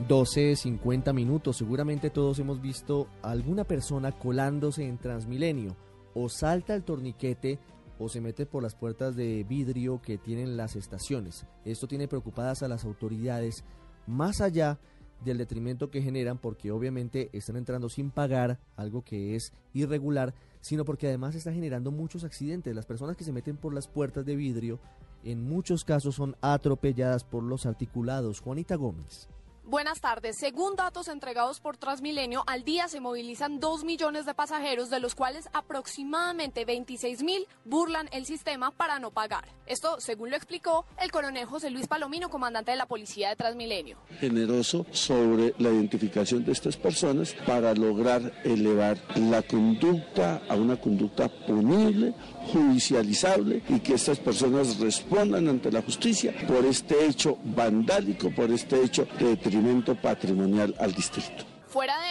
12, 50 minutos. Seguramente todos hemos visto alguna persona colándose en Transmilenio. O salta el torniquete o se mete por las puertas de vidrio que tienen las estaciones. Esto tiene preocupadas a las autoridades más allá del detrimento que generan porque obviamente están entrando sin pagar, algo que es irregular, sino porque además está generando muchos accidentes. Las personas que se meten por las puertas de vidrio en muchos casos son atropelladas por los articulados. Juanita Gómez. Buenas tardes. Según datos entregados por Transmilenio, al día se movilizan 2 millones de pasajeros, de los cuales aproximadamente 26 mil burlan el sistema para no pagar. Esto, según lo explicó el coronel José Luis Palomino, comandante de la policía de Transmilenio. Generoso sobre la identificación de estas personas para lograr elevar la conducta a una conducta punible, judicializable y que estas personas respondan ante la justicia por este hecho vandálico, por este hecho de patrimonial al distrito.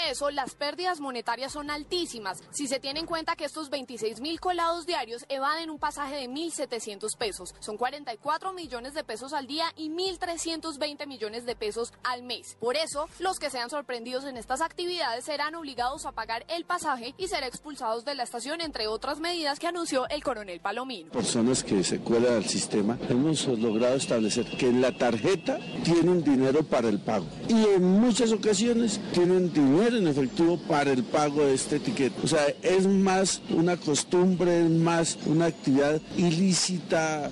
Eso, las pérdidas monetarias son altísimas si se tiene en cuenta que estos 26 mil colados diarios evaden un pasaje de 1.700 pesos. Son 44 millones de pesos al día y 1.320 millones de pesos al mes. Por eso, los que sean sorprendidos en estas actividades serán obligados a pagar el pasaje y ser expulsados de la estación, entre otras medidas que anunció el coronel Palomino. Personas que se cuelan al sistema, hemos logrado establecer que la tarjeta tienen dinero para el pago y en muchas ocasiones tienen dinero en efectivo para el pago de este etiquete. O sea, es más una costumbre, es más una actividad ilícita